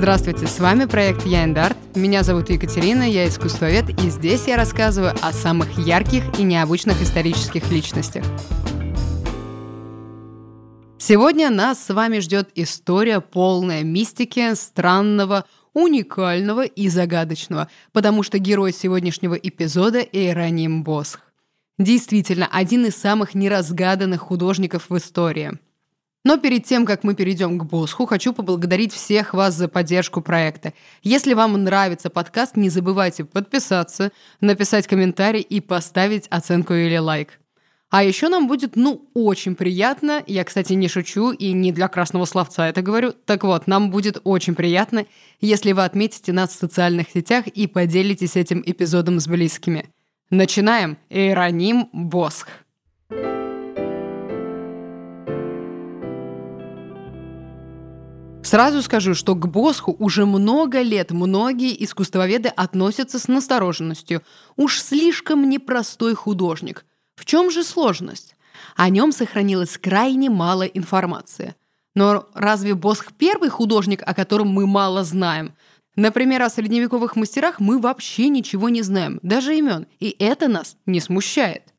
Здравствуйте, с вами проект Я Арт. Меня зовут Екатерина, я искусствовед, и здесь я рассказываю о самых ярких и необычных исторических личностях. Сегодня нас с вами ждет история полная мистики, странного, уникального и загадочного, потому что герой сегодняшнего эпизода – Иероним Босх. Действительно, один из самых неразгаданных художников в истории – но перед тем, как мы перейдем к Босху, хочу поблагодарить всех вас за поддержку проекта. Если вам нравится подкаст, не забывайте подписаться, написать комментарий и поставить оценку или лайк. А еще нам будет, ну, очень приятно, я, кстати, не шучу и не для красного словца это говорю, так вот, нам будет очень приятно, если вы отметите нас в социальных сетях и поделитесь этим эпизодом с близкими. Начинаем. Иероним Босх. Сразу скажу, что к Босху уже много лет многие искусствоведы относятся с настороженностью. Уж слишком непростой художник. В чем же сложность? О нем сохранилось крайне мало информации. Но разве Босх первый художник, о котором мы мало знаем? Например, о средневековых мастерах мы вообще ничего не знаем, даже имен, и это нас не смущает.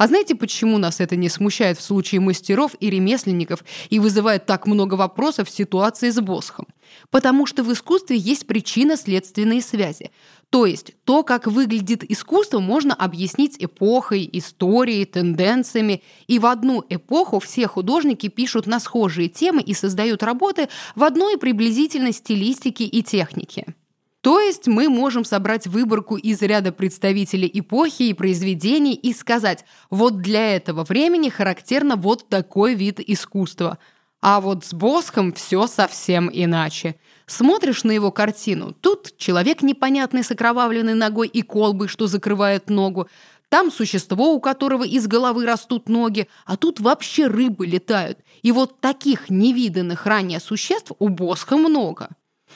А знаете, почему нас это не смущает в случае мастеров и ремесленников и вызывает так много вопросов в ситуации с Босхом? Потому что в искусстве есть причинно-следственные связи. То есть то, как выглядит искусство, можно объяснить эпохой, историей, тенденциями. И в одну эпоху все художники пишут на схожие темы и создают работы в одной приблизительной стилистике и технике. То есть мы можем собрать выборку из ряда представителей эпохи и произведений и сказать, вот для этого времени характерно вот такой вид искусства. А вот с Босхом все совсем иначе. Смотришь на его картину, тут человек непонятный с окровавленной ногой и колбой, что закрывает ногу, там существо, у которого из головы растут ноги, а тут вообще рыбы летают. И вот таких невиданных ранее существ у Босха много.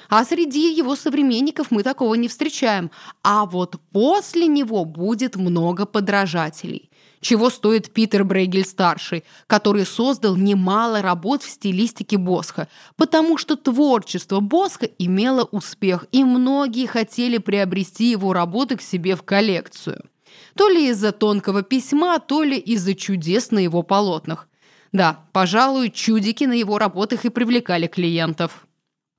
А среди его современников мы такого не встречаем. А вот после него будет много подражателей. Чего стоит Питер Брейгель-старший, который создал немало работ в стилистике Босха, потому что творчество Босха имело успех, и многие хотели приобрести его работы к себе в коллекцию. То ли из-за тонкого письма, то ли из-за чудес на его полотнах. Да, пожалуй, чудики на его работах и привлекали клиентов.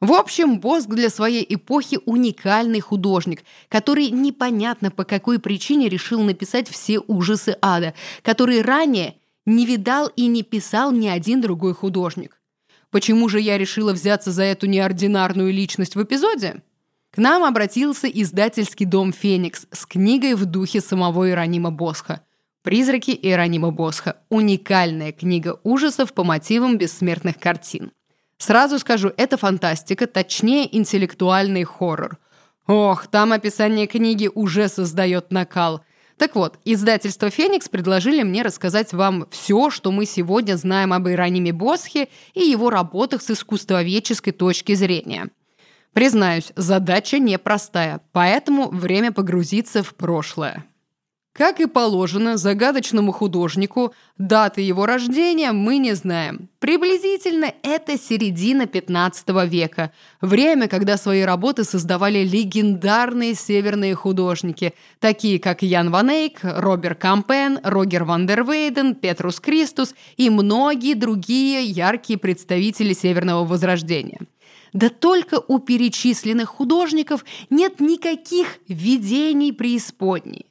В общем, Боск для своей эпохи уникальный художник, который непонятно по какой причине решил написать все ужасы ада, которые ранее не видал и не писал ни один другой художник. Почему же я решила взяться за эту неординарную личность в эпизоде? К нам обратился издательский дом «Феникс» с книгой в духе самого Иронима Босха. «Призраки Иеронима Босха» – уникальная книга ужасов по мотивам бессмертных картин. Сразу скажу, это фантастика, точнее интеллектуальный хоррор. Ох, там описание книги уже создает накал. Так вот, издательство «Феникс» предложили мне рассказать вам все, что мы сегодня знаем об Ирониме Босхе и его работах с искусствоведческой точки зрения. Признаюсь, задача непростая, поэтому время погрузиться в прошлое. Как и положено загадочному художнику, даты его рождения мы не знаем. Приблизительно это середина 15 века, время, когда свои работы создавали легендарные северные художники, такие как Ян Ван Эйк, Роберт Кампен, Рогер Ван дер Вейден, Петрус Кристус и многие другие яркие представители Северного Возрождения. Да только у перечисленных художников нет никаких видений преисподней.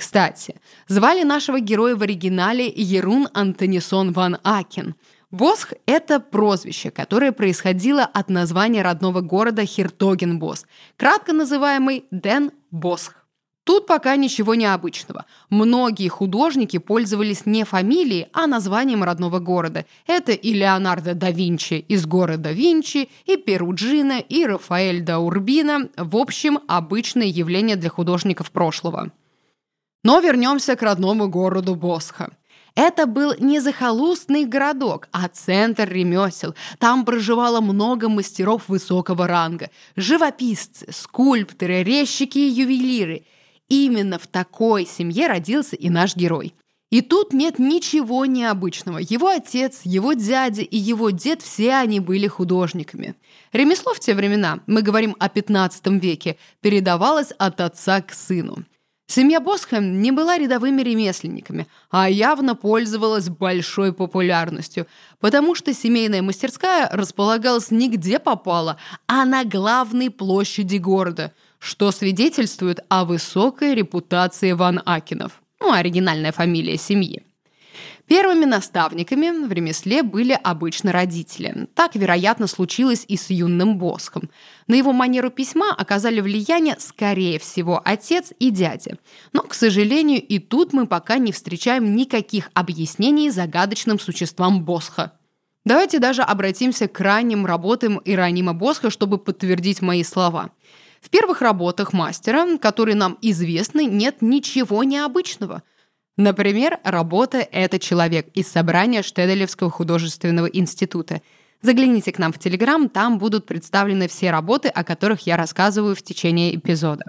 Кстати, звали нашего героя в оригинале Ерун Антонисон ван Акен. Босх – это прозвище, которое происходило от названия родного города Хертогенбоск, кратко называемый Ден Босх. Тут пока ничего необычного. Многие художники пользовались не фамилией, а названием родного города. Это и Леонардо да Винчи из города Винчи, и Перуджина, и Рафаэль да Урбина. В общем, обычное явление для художников прошлого. Но вернемся к родному городу Босха. Это был не захолустный городок, а центр ремесел. Там проживало много мастеров высокого ранга. Живописцы, скульпторы, резчики и ювелиры. Именно в такой семье родился и наш герой. И тут нет ничего необычного. Его отец, его дядя и его дед все они были художниками. Ремесло в те времена, мы говорим о 15 веке, передавалось от отца к сыну. Семья Босха не была рядовыми ремесленниками, а явно пользовалась большой популярностью, потому что семейная мастерская располагалась не где попало, а на главной площади города, что свидетельствует о высокой репутации Ван Акинов, ну, оригинальная фамилия семьи. Первыми наставниками в ремесле были обычно родители. Так, вероятно, случилось и с юным Босхом. На его манеру письма оказали влияние, скорее всего, отец и дядя. Но, к сожалению, и тут мы пока не встречаем никаких объяснений загадочным существам Босха. Давайте даже обратимся к ранним работам Иронима Босха, чтобы подтвердить мои слова. В первых работах мастера, которые нам известны, нет ничего необычного – Например, работа «Это человек» из собрания Штеделевского художественного института. Загляните к нам в Телеграм, там будут представлены все работы, о которых я рассказываю в течение эпизода.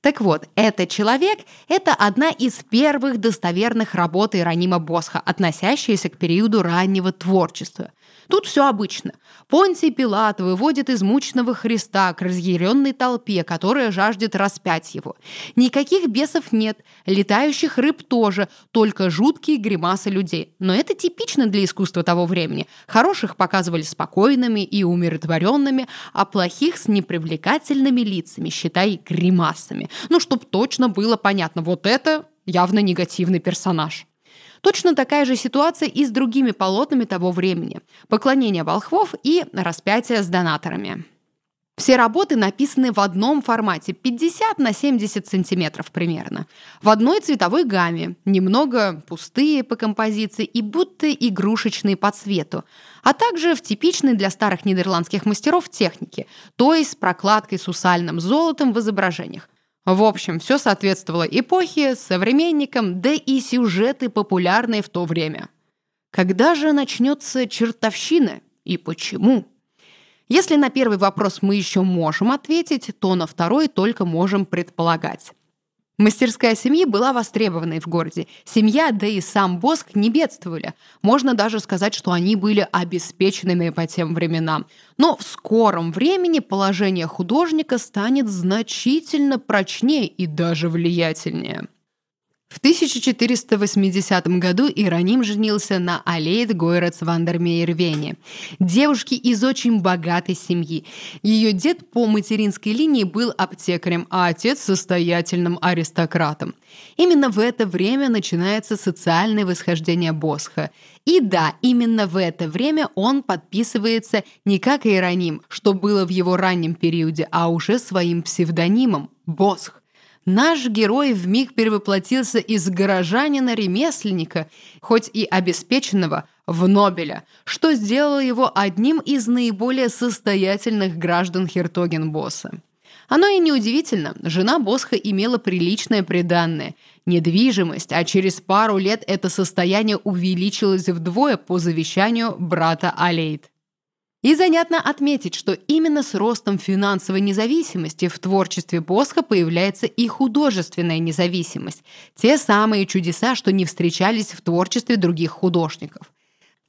Так вот, «Это человек» — это одна из первых достоверных работ Иронима Босха, относящаяся к периоду раннего творчества — Тут все обычно. Понтий Пилат выводит измученного Христа к разъяренной толпе, которая жаждет распять его. Никаких бесов нет, летающих рыб тоже, только жуткие гримасы людей. Но это типично для искусства того времени. Хороших показывали спокойными и умиротворенными, а плохих с непривлекательными лицами, считай, гримасами. Ну, чтобы точно было понятно, вот это явно негативный персонаж. Точно такая же ситуация и с другими полотнами того времени. Поклонение волхвов и распятие с донаторами. Все работы написаны в одном формате 50 на 70 сантиметров примерно. В одной цветовой гамме, немного пустые по композиции и будто игрушечные по цвету, а также в типичной для старых нидерландских мастеров технике, то есть с прокладкой сусальным золотом в изображениях. В общем, все соответствовало эпохе, современникам, да и сюжеты популярные в то время. Когда же начнется чертовщина и почему? Если на первый вопрос мы еще можем ответить, то на второй только можем предполагать. Мастерская семьи была востребованной в городе. Семья, да и сам Боск не бедствовали. Можно даже сказать, что они были обеспеченными по тем временам. Но в скором времени положение художника станет значительно прочнее и даже влиятельнее. В 1480 году Ироним женился на Алейд Гойрец Вандермейер-Вене, девушке из очень богатой семьи. Ее дед по материнской линии был аптекарем, а отец – состоятельным аристократом. Именно в это время начинается социальное восхождение Босха. И да, именно в это время он подписывается не как Ироним, что было в его раннем периоде, а уже своим псевдонимом – Босх. Наш герой вмиг перевоплотился из горожанина-ремесленника, хоть и обеспеченного, в Нобеля, что сделало его одним из наиболее состоятельных граждан Хертогенбосса. Оно и неудивительно, жена Босха имела приличное приданное, недвижимость, а через пару лет это состояние увеличилось вдвое по завещанию брата Алейд. И занятно отметить, что именно с ростом финансовой независимости в творчестве Босха появляется и художественная независимость. Те самые чудеса, что не встречались в творчестве других художников.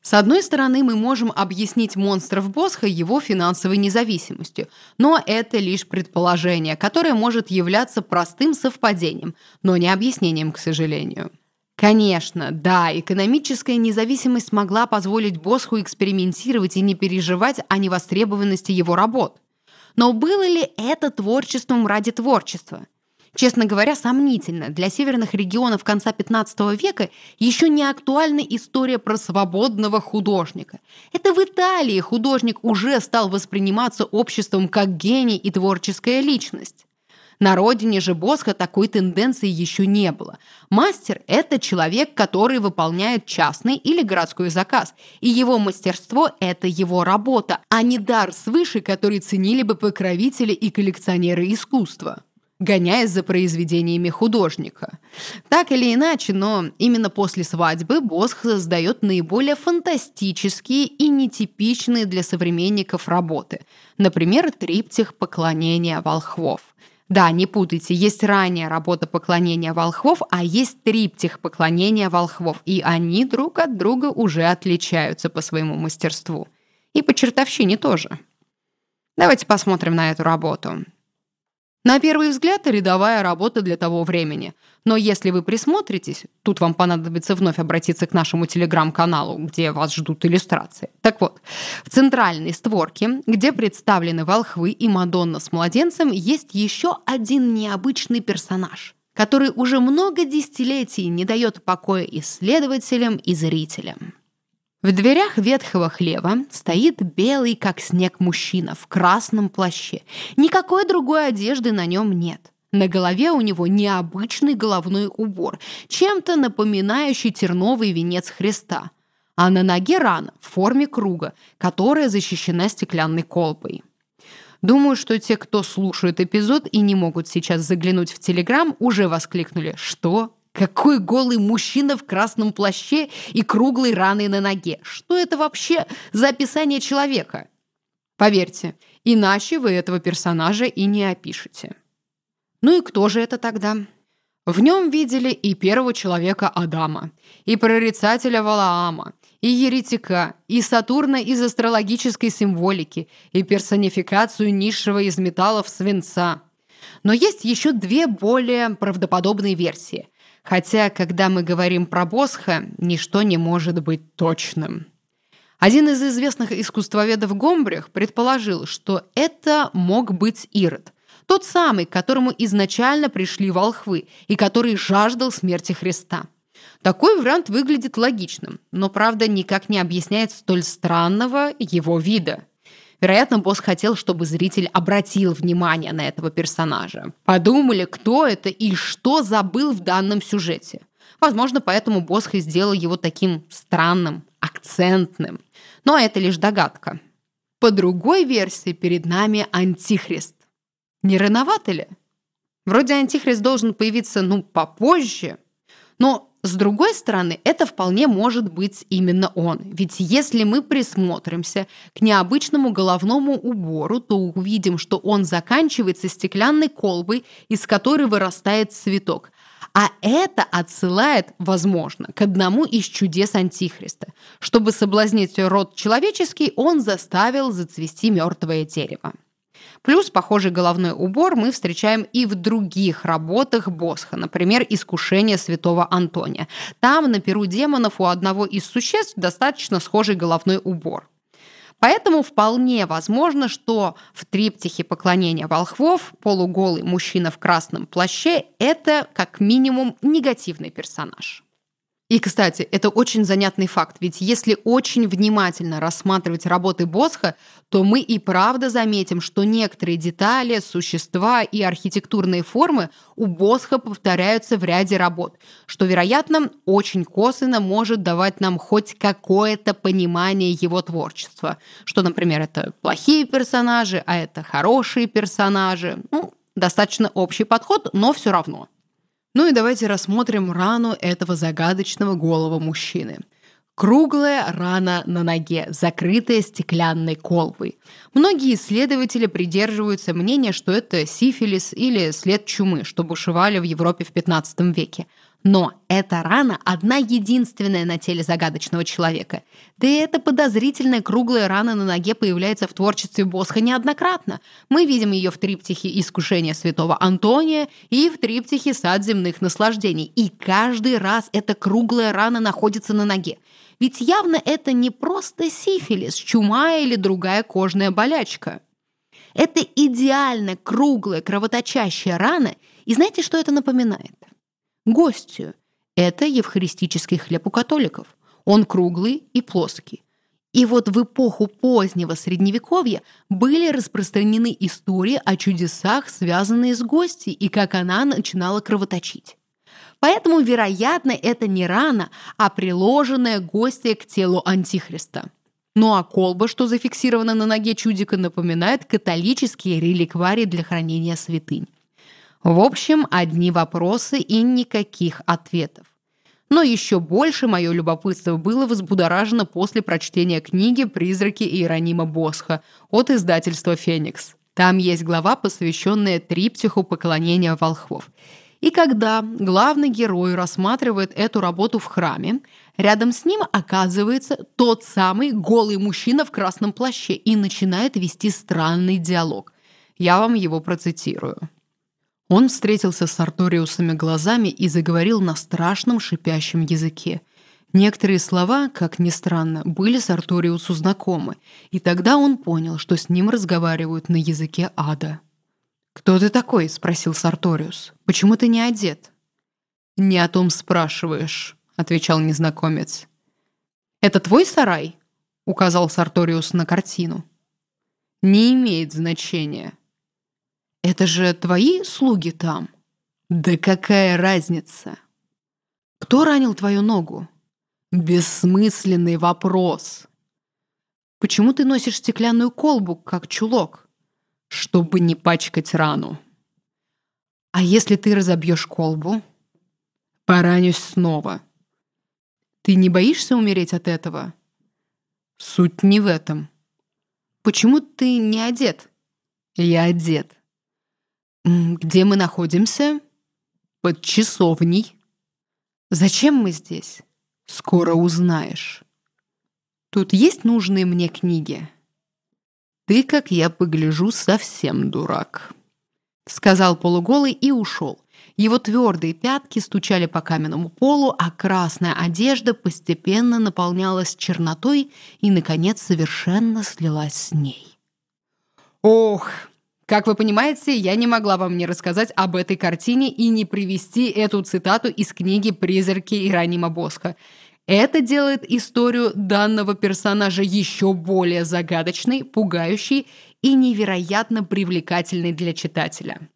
С одной стороны, мы можем объяснить монстров Босха его финансовой независимостью, но это лишь предположение, которое может являться простым совпадением, но не объяснением, к сожалению. Конечно, да, экономическая независимость могла позволить Босху экспериментировать и не переживать о невостребованности его работ. Но было ли это творчеством ради творчества? Честно говоря, сомнительно. Для северных регионов конца 15 века еще не актуальна история про свободного художника. Это в Италии художник уже стал восприниматься обществом как гений и творческая личность. На родине же Босха такой тенденции еще не было. Мастер – это человек, который выполняет частный или городской заказ, и его мастерство – это его работа, а не дар свыше, который ценили бы покровители и коллекционеры искусства гоняясь за произведениями художника. Так или иначе, но именно после свадьбы Босх создает наиболее фантастические и нетипичные для современников работы. Например, триптих поклонения волхвов. Да, не путайте, есть ранняя работа поклонения волхвов, а есть триптих поклонения волхвов, и они друг от друга уже отличаются по своему мастерству. И по чертовщине тоже. Давайте посмотрим на эту работу. На первый взгляд, рядовая работа для того времени. Но если вы присмотритесь, тут вам понадобится вновь обратиться к нашему телеграм-каналу, где вас ждут иллюстрации. Так вот, в центральной створке, где представлены волхвы и Мадонна с младенцем, есть еще один необычный персонаж, который уже много десятилетий не дает покоя исследователям и зрителям. В дверях ветхого хлева стоит белый, как снег, мужчина в красном плаще. Никакой другой одежды на нем нет. На голове у него необычный головной убор, чем-то напоминающий терновый венец Христа. А на ноге рана в форме круга, которая защищена стеклянной колбой. Думаю, что те, кто слушает эпизод и не могут сейчас заглянуть в Телеграм, уже воскликнули «Что? Какой голый мужчина в красном плаще и круглой раной на ноге? Что это вообще за описание человека? Поверьте, иначе вы этого персонажа и не опишете. Ну и кто же это тогда? В нем видели и первого человека Адама, и прорицателя Валаама, и еретика, и Сатурна из астрологической символики, и персонификацию низшего из металлов свинца. Но есть еще две более правдоподобные версии. Хотя, когда мы говорим про Босха, ничто не может быть точным. Один из известных искусствоведов Гомбрих предположил, что это мог быть Ирод, тот самый, к которому изначально пришли волхвы и который жаждал смерти Христа. Такой вариант выглядит логичным, но, правда, никак не объясняет столь странного его вида – Вероятно, босс хотел, чтобы зритель обратил внимание на этого персонажа. Подумали, кто это и что забыл в данном сюжете. Возможно, поэтому Босх и сделал его таким странным, акцентным. Но это лишь догадка. По другой версии перед нами Антихрист. Не рановато ли? Вроде Антихрист должен появиться, ну, попозже. Но с другой стороны, это вполне может быть именно он. Ведь если мы присмотримся к необычному головному убору, то увидим, что он заканчивается стеклянной колбой, из которой вырастает цветок. А это отсылает, возможно, к одному из чудес Антихриста. Чтобы соблазнить род человеческий, он заставил зацвести мертвое дерево. Плюс похожий головной убор мы встречаем и в других работах Босха, например, «Искушение святого Антония». Там на перу демонов у одного из существ достаточно схожий головной убор. Поэтому вполне возможно, что в триптихе поклонения волхвов полуголый мужчина в красном плаще – это как минимум негативный персонаж. И, кстати, это очень занятный факт, ведь если очень внимательно рассматривать работы Босха, то мы и правда заметим, что некоторые детали, существа и архитектурные формы у Босха повторяются в ряде работ, что, вероятно, очень косвенно может давать нам хоть какое-то понимание его творчества, что, например, это плохие персонажи, а это хорошие персонажи. Ну, достаточно общий подход, но все равно. Ну и давайте рассмотрим рану этого загадочного голого мужчины. Круглая рана на ноге, закрытая стеклянной колбой. Многие исследователи придерживаются мнения, что это сифилис или след чумы, что бушевали в Европе в 15 веке. Но эта рана одна единственная на теле загадочного человека. Да и эта подозрительная круглая рана на ноге появляется в творчестве Босха неоднократно. Мы видим ее в триптихе «Искушение святого Антония» и в триптихе «Сад земных наслаждений». И каждый раз эта круглая рана находится на ноге. Ведь явно это не просто сифилис, чума или другая кожная болячка. Это идеально круглая кровоточащая рана, и знаете, что это напоминает? Гостью. Это евхаристический хлеб у католиков. Он круглый и плоский. И вот в эпоху позднего Средневековья были распространены истории о чудесах, связанные с гостьей, и как она начинала кровоточить. Поэтому, вероятно, это не рана, а приложенная гостья к телу Антихриста. Ну а колба, что зафиксирована на ноге чудика, напоминает католические реликварии для хранения святынь. В общем, одни вопросы и никаких ответов. Но еще больше мое любопытство было взбудоражено после прочтения книги «Призраки Иеронима Босха» от издательства «Феникс». Там есть глава, посвященная триптиху поклонения волхвов. И когда главный герой рассматривает эту работу в храме, рядом с ним оказывается тот самый голый мужчина в красном плаще и начинает вести странный диалог. Я вам его процитирую. Он встретился с Арториусами глазами и заговорил на страшном шипящем языке. Некоторые слова, как ни странно, были с Арториусу знакомы, и тогда он понял, что с ним разговаривают на языке ада. «Кто ты такой?» — спросил Сарториус. «Почему ты не одет?» «Не о том спрашиваешь», — отвечал незнакомец. «Это твой сарай?» — указал Сарториус на картину. «Не имеет значения». «Это же твои слуги там?» «Да какая разница?» «Кто ранил твою ногу?» «Бессмысленный вопрос». «Почему ты носишь стеклянную колбу, как чулок?» чтобы не пачкать рану. А если ты разобьешь колбу? Поранюсь снова. Ты не боишься умереть от этого? Суть не в этом. Почему ты не одет? Я одет. Где мы находимся? Под часовней. Зачем мы здесь? Скоро узнаешь. Тут есть нужные мне книги? «Ты, как я погляжу, совсем дурак», — сказал полуголый и ушел. Его твердые пятки стучали по каменному полу, а красная одежда постепенно наполнялась чернотой и, наконец, совершенно слилась с ней. «Ох!» Как вы понимаете, я не могла вам не рассказать об этой картине и не привести эту цитату из книги «Призраки Иеронима Босха». Это делает историю данного персонажа еще более загадочной, пугающей и невероятно привлекательной для читателя.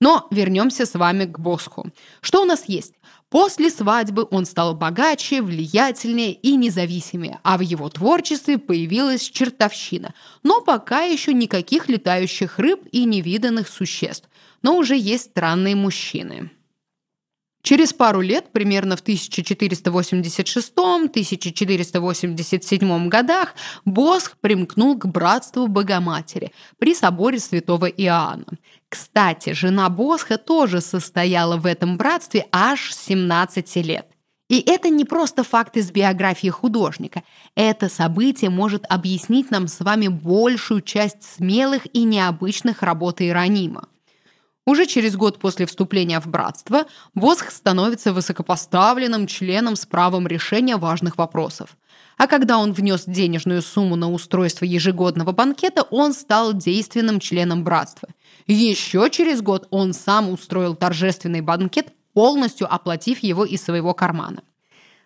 Но вернемся с вами к Босху. Что у нас есть? После свадьбы он стал богаче, влиятельнее и независимее, а в его творчестве появилась чертовщина. Но пока еще никаких летающих рыб и невиданных существ. Но уже есть странные мужчины. Через пару лет, примерно в 1486-1487 годах, Босх примкнул к братству Богоматери при соборе святого Иоанна. Кстати, жена Босха тоже состояла в этом братстве аж 17 лет. И это не просто факт из биографии художника. Это событие может объяснить нам с вами большую часть смелых и необычных работ Иеронима. Уже через год после вступления в братство Босх становится высокопоставленным членом с правом решения важных вопросов. А когда он внес денежную сумму на устройство ежегодного банкета, он стал действенным членом братства. Еще через год он сам устроил торжественный банкет, полностью оплатив его из своего кармана.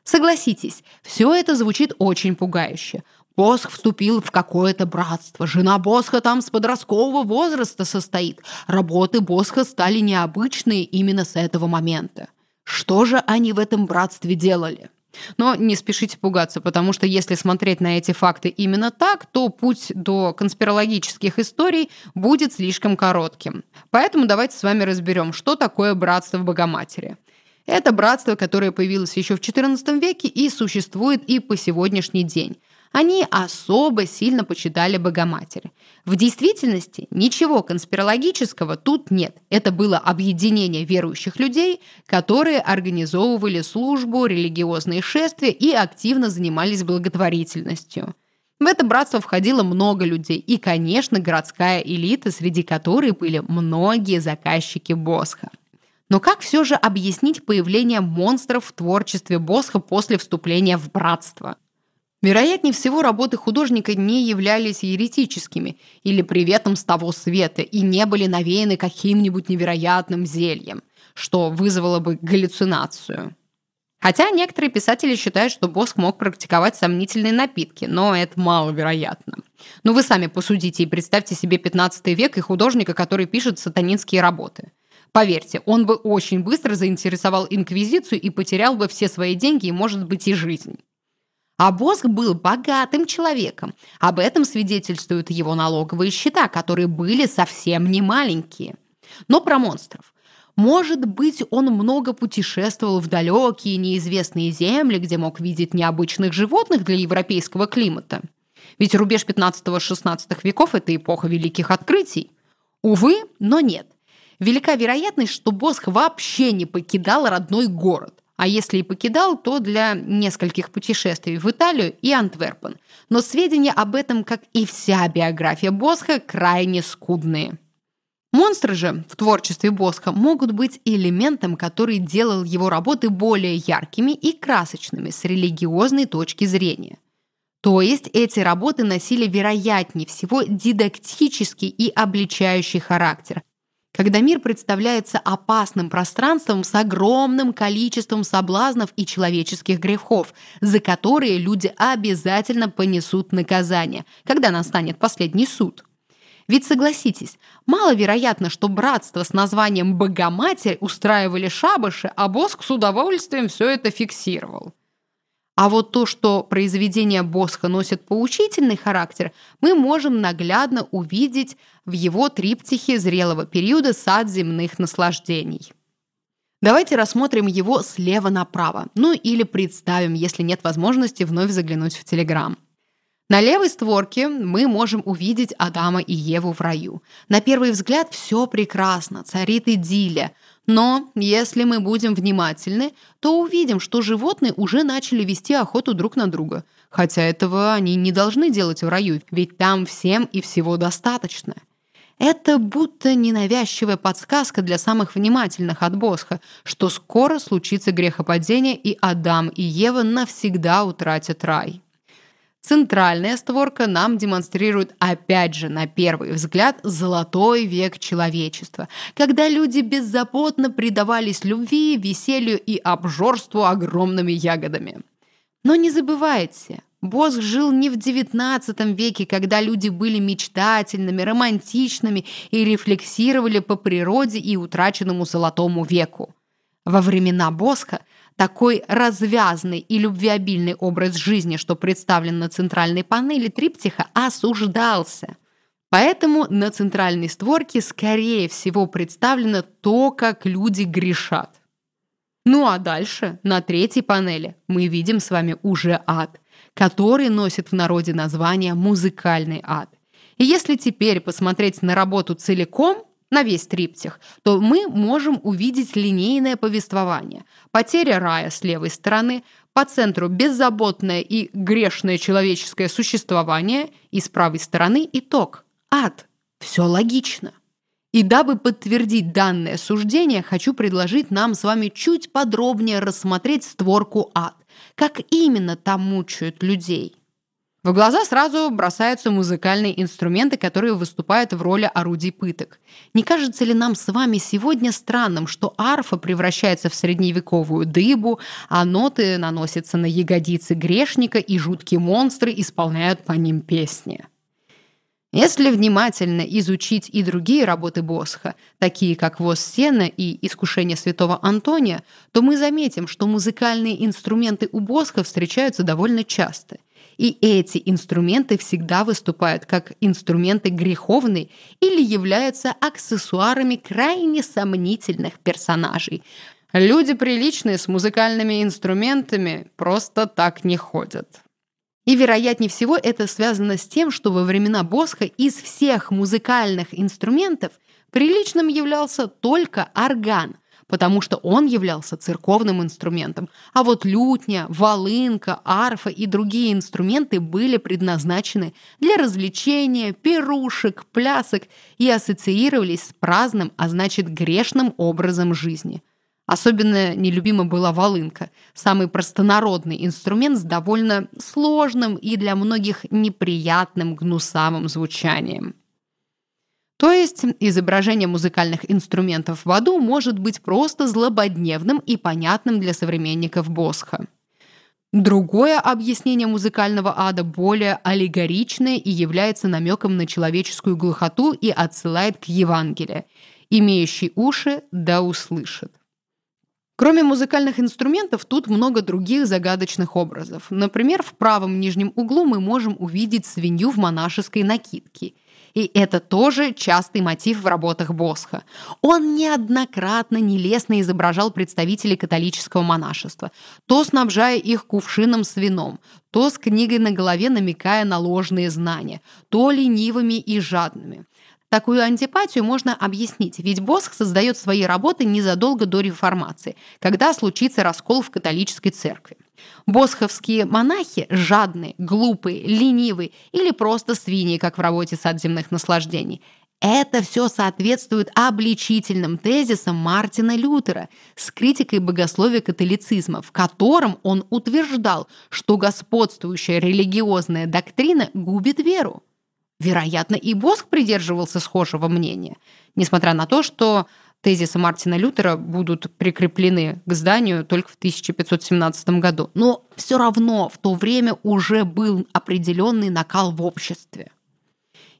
Согласитесь, все это звучит очень пугающе. Босх вступил в какое-то братство. Жена Босха там с подросткового возраста состоит. Работы Босха стали необычные именно с этого момента. Что же они в этом братстве делали? Но не спешите пугаться, потому что если смотреть на эти факты именно так, то путь до конспирологических историй будет слишком коротким. Поэтому давайте с вами разберем, что такое братство в Богоматери. Это братство, которое появилось еще в XIV веке и существует и по сегодняшний день они особо сильно почитали Богоматери. В действительности ничего конспирологического тут нет. Это было объединение верующих людей, которые организовывали службу, религиозные шествия и активно занимались благотворительностью. В это братство входило много людей и, конечно, городская элита, среди которой были многие заказчики Босха. Но как все же объяснить появление монстров в творчестве Босха после вступления в братство? Вероятнее всего, работы художника не являлись еретическими или приветом с того света и не были навеяны каким-нибудь невероятным зельем, что вызвало бы галлюцинацию. Хотя некоторые писатели считают, что Боск мог практиковать сомнительные напитки, но это маловероятно. Но вы сами посудите и представьте себе 15 век и художника, который пишет сатанинские работы. Поверьте, он бы очень быстро заинтересовал инквизицию и потерял бы все свои деньги и, может быть, и жизнь. А Боск был богатым человеком. Об этом свидетельствуют его налоговые счета, которые были совсем не маленькие. Но про монстров. Может быть, он много путешествовал в далекие неизвестные земли, где мог видеть необычных животных для европейского климата. Ведь рубеж 15-16 веков – это эпоха великих открытий. Увы, но нет. Велика вероятность, что Босх вообще не покидал родной город. А если и покидал, то для нескольких путешествий в Италию и Антверпен. Но сведения об этом, как и вся биография Босха, крайне скудные. Монстры же в творчестве Босха могут быть элементом, который делал его работы более яркими и красочными с религиозной точки зрения. То есть эти работы носили вероятнее всего дидактический и обличающий характер, когда мир представляется опасным пространством с огромным количеством соблазнов и человеческих грехов, за которые люди обязательно понесут наказание, когда настанет последний суд. Ведь согласитесь, маловероятно, что братство с названием «Богоматерь» устраивали шабаши, а Боск с удовольствием все это фиксировал. А вот то, что произведения Босха носят поучительный характер, мы можем наглядно увидеть в его триптихе зрелого периода «Сад земных наслаждений». Давайте рассмотрим его слева направо, ну или представим, если нет возможности вновь заглянуть в Телеграм. На левой створке мы можем увидеть Адама и Еву в раю. На первый взгляд все прекрасно, царит идиллия. Но если мы будем внимательны, то увидим, что животные уже начали вести охоту друг на друга. Хотя этого они не должны делать в раю, ведь там всем и всего достаточно. Это будто ненавязчивая подсказка для самых внимательных от Босха, что скоро случится грехопадение, и Адам и Ева навсегда утратят рай. Центральная створка нам демонстрирует, опять же, на первый взгляд, золотой век человечества, когда люди беззаботно предавались любви, веселью и обжорству огромными ягодами. Но не забывайте, Босх жил не в XIX веке, когда люди были мечтательными, романтичными и рефлексировали по природе и утраченному золотому веку. Во времена Босха – такой развязный и любвеобильный образ жизни, что представлен на центральной панели триптиха, осуждался. Поэтому на центральной створке, скорее всего, представлено то, как люди грешат. Ну а дальше, на третьей панели, мы видим с вами уже ад, который носит в народе название «музыкальный ад». И если теперь посмотреть на работу целиком, на весь триптих, то мы можем увидеть линейное повествование. Потеря рая с левой стороны, по центру беззаботное и грешное человеческое существование, и с правой стороны итог – ад. Все логично. И дабы подтвердить данное суждение, хочу предложить нам с вами чуть подробнее рассмотреть створку ад. Как именно там мучают людей – в глаза сразу бросаются музыкальные инструменты, которые выступают в роли орудий пыток. Не кажется ли нам с вами сегодня странным, что арфа превращается в средневековую дыбу, а ноты наносятся на ягодицы грешника, и жуткие монстры исполняют по ним песни? Если внимательно изучить и другие работы Босха, такие как «Воз сена» и «Искушение святого Антония», то мы заметим, что музыкальные инструменты у Босха встречаются довольно часто. И эти инструменты всегда выступают как инструменты греховные или являются аксессуарами крайне сомнительных персонажей. Люди приличные с музыкальными инструментами просто так не ходят. И, вероятнее всего, это связано с тем, что во времена Босха из всех музыкальных инструментов приличным являлся только орган – потому что он являлся церковным инструментом. А вот лютня, волынка, арфа и другие инструменты были предназначены для развлечения, пирушек, плясок и ассоциировались с праздным, а значит грешным образом жизни. Особенно нелюбима была волынка, самый простонародный инструмент с довольно сложным и для многих неприятным гнусавым звучанием. То есть изображение музыкальных инструментов в аду может быть просто злободневным и понятным для современников Босха. Другое объяснение музыкального ада более аллегоричное и является намеком на человеческую глухоту и отсылает к Евангелию. Имеющий уши да услышит. Кроме музыкальных инструментов, тут много других загадочных образов. Например, в правом нижнем углу мы можем увидеть свинью в монашеской накидке – и это тоже частый мотив в работах Босха. Он неоднократно нелестно изображал представителей католического монашества, то снабжая их кувшином с вином, то с книгой на голове намекая на ложные знания, то ленивыми и жадными. Такую антипатию можно объяснить, ведь Босх создает свои работы незадолго до реформации, когда случится раскол в католической церкви. Босховские монахи жадные, глупые, ленивые или просто свиньи, как в работе «Сад земных наслаждений». Это все соответствует обличительным тезисам Мартина Лютера с критикой богословия католицизма, в котором он утверждал, что господствующая религиозная доктрина губит веру. Вероятно, и Боск придерживался схожего мнения, несмотря на то, что тезисы Мартина Лютера будут прикреплены к зданию только в 1517 году. Но все равно в то время уже был определенный накал в обществе.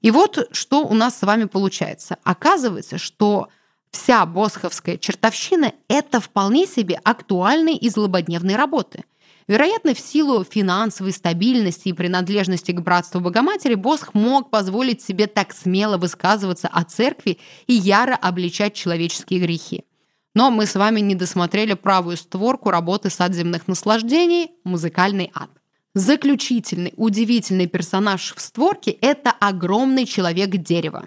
И вот что у нас с вами получается. Оказывается, что вся босховская чертовщина – это вполне себе актуальные и злободневные работы – Вероятно, в силу финансовой стабильности и принадлежности к братству Богоматери Босх мог позволить себе так смело высказываться о церкви и яро обличать человеческие грехи. Но мы с вами не досмотрели правую створку работы «Сад земных наслаждений» «Музыкальный ад». Заключительный, удивительный персонаж в створке – это огромный человек-дерево.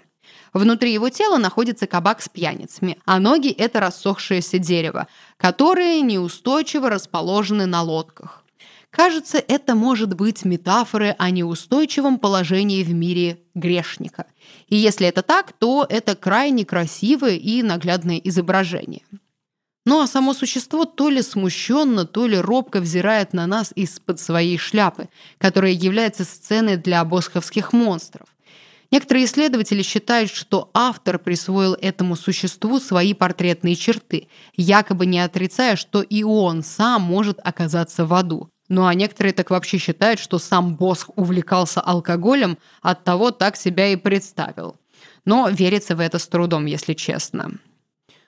Внутри его тела находится кабак с пьяницами, а ноги – это рассохшееся дерево, которые неустойчиво расположены на лодках. Кажется, это может быть метафоры о неустойчивом положении в мире грешника. И если это так, то это крайне красивое и наглядное изображение. Ну а само существо то ли смущенно, то ли робко взирает на нас из-под своей шляпы, которая является сценой для босховских монстров. Некоторые исследователи считают, что автор присвоил этому существу свои портретные черты, якобы не отрицая, что и он сам может оказаться в аду. Ну а некоторые так вообще считают, что сам Босх увлекался алкоголем, от того так себя и представил. Но верится в это с трудом, если честно.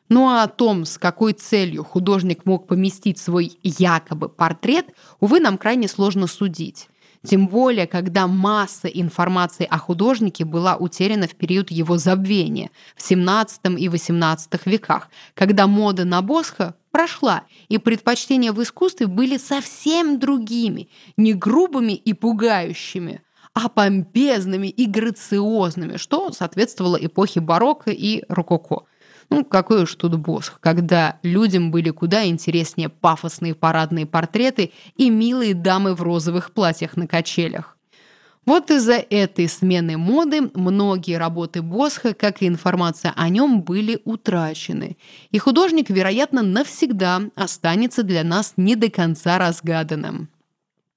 Ну а о том, с какой целью художник мог поместить свой якобы портрет, увы, нам крайне сложно судить. Тем более, когда масса информации о художнике была утеряна в период его забвения в 17 и 18 веках, когда мода на Босха прошла, и предпочтения в искусстве были совсем другими, не грубыми и пугающими, а помпезными и грациозными, что соответствовало эпохе барокко и рококо. Ну, какой уж тут босх, когда людям были куда интереснее пафосные парадные портреты и милые дамы в розовых платьях на качелях. Вот из-за этой смены моды многие работы Босха, как и информация о нем, были утрачены. И художник, вероятно, навсегда останется для нас не до конца разгаданным.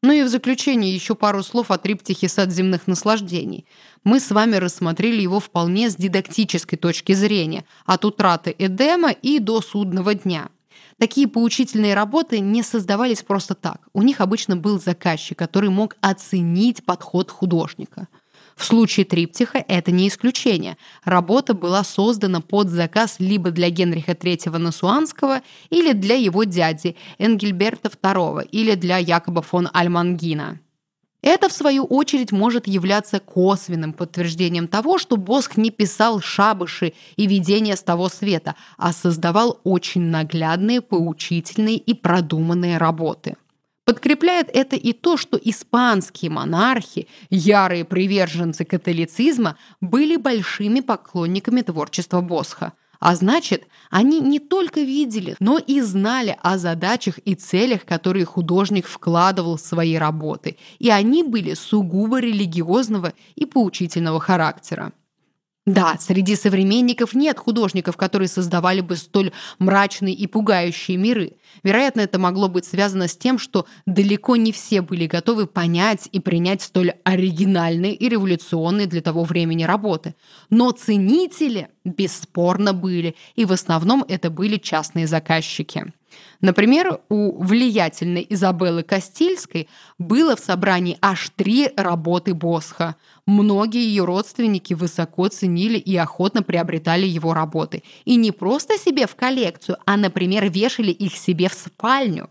Ну и в заключение еще пару слов о триптихе «Сад земных наслаждений». Мы с вами рассмотрели его вполне с дидактической точки зрения, от утраты Эдема и до судного дня. Такие поучительные работы не создавались просто так. У них обычно был заказчик, который мог оценить подход художника – в случае триптиха это не исключение. Работа была создана под заказ либо для Генриха III Насуанского или для его дяди Энгельберта II или для Якоба фон Альмангина. Это, в свою очередь, может являться косвенным подтверждением того, что Босх не писал шабыши и видения с того света, а создавал очень наглядные, поучительные и продуманные работы. Подкрепляет это и то, что испанские монархи, ярые приверженцы католицизма, были большими поклонниками творчества Босха. А значит, они не только видели, но и знали о задачах и целях, которые художник вкладывал в свои работы, и они были сугубо религиозного и поучительного характера. Да, среди современников нет художников, которые создавали бы столь мрачные и пугающие миры. Вероятно, это могло быть связано с тем, что далеко не все были готовы понять и принять столь оригинальные и революционные для того времени работы. Но ценители бесспорно были, и в основном это были частные заказчики. Например, у влиятельной Изабеллы Кастильской было в собрании аж три работы Босха. Многие ее родственники высоко ценили и охотно приобретали его работы. И не просто себе в коллекцию, а, например, вешали их себе в спальню.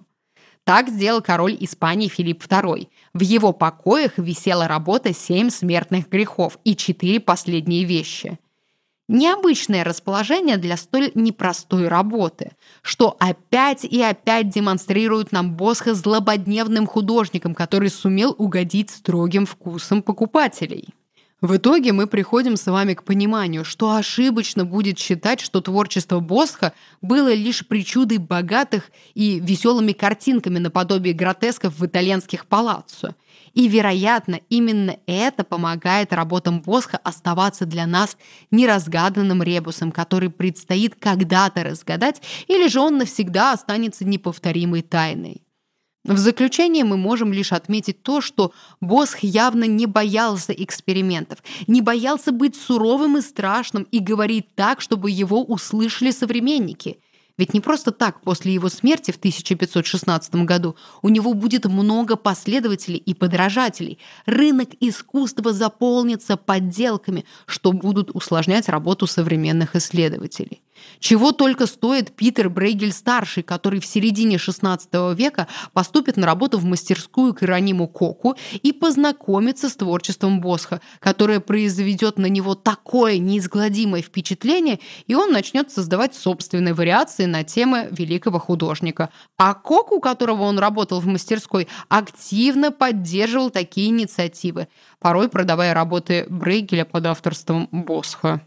Так сделал король Испании Филипп II. В его покоях висела работа «Семь смертных грехов» и «Четыре последние вещи». Необычное расположение для столь непростой работы, что опять и опять демонстрирует нам Босха злободневным художником, который сумел угодить строгим вкусом покупателей. В итоге мы приходим с вами к пониманию, что ошибочно будет считать, что творчество Босха было лишь причудой богатых и веселыми картинками наподобие гротесков в итальянских палаццо. И, вероятно, именно это помогает работам Босха оставаться для нас неразгаданным ребусом, который предстоит когда-то разгадать, или же он навсегда останется неповторимой тайной. В заключение мы можем лишь отметить то, что Босх явно не боялся экспериментов, не боялся быть суровым и страшным и говорить так, чтобы его услышали современники. Ведь не просто так после его смерти в 1516 году у него будет много последователей и подражателей. Рынок искусства заполнится подделками, что будут усложнять работу современных исследователей. Чего только стоит Питер Брейгель-старший, который в середине XVI века поступит на работу в мастерскую к Ирониму Коку и познакомится с творчеством Босха, которое произведет на него такое неизгладимое впечатление, и он начнет создавать собственные вариации на темы великого художника. А Кок, у которого он работал в мастерской, активно поддерживал такие инициативы, порой продавая работы Брейгеля под авторством Босха.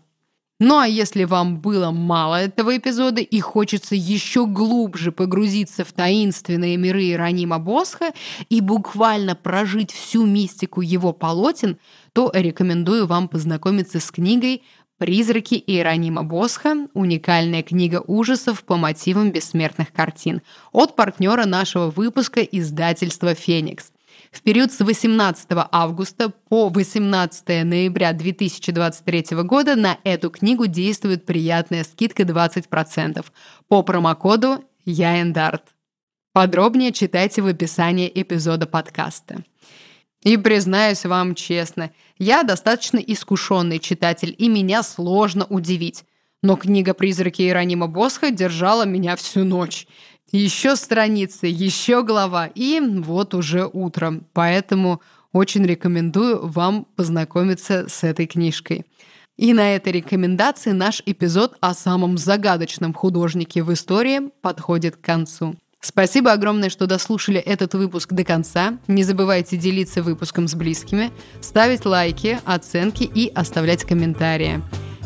Ну а если вам было мало этого эпизода и хочется еще глубже погрузиться в таинственные миры Иронима Босха и буквально прожить всю мистику его полотен, то рекомендую вам познакомиться с книгой «Призраки Иеронима Босха. Уникальная книга ужасов по мотивам бессмертных картин» от партнера нашего выпуска издательства «Феникс». В период с 18 августа по 18 ноября 2023 года на эту книгу действует приятная скидка 20% по промокоду ЯЭНДАРТ. Подробнее читайте в описании эпизода подкаста. И признаюсь вам честно, я достаточно искушенный читатель, и меня сложно удивить. Но книга «Призраки Иеронима Босха» держала меня всю ночь. Еще страницы, еще глава, и вот уже утро. Поэтому очень рекомендую вам познакомиться с этой книжкой. И на этой рекомендации наш эпизод о самом загадочном художнике в истории подходит к концу. Спасибо огромное, что дослушали этот выпуск до конца. Не забывайте делиться выпуском с близкими, ставить лайки, оценки и оставлять комментарии.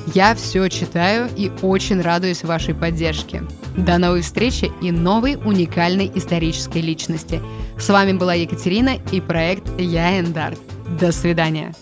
Я все читаю и очень радуюсь вашей поддержке. До новой встречи и новой уникальной исторической личности. С вами была Екатерина и проект Я Эндарт. До свидания.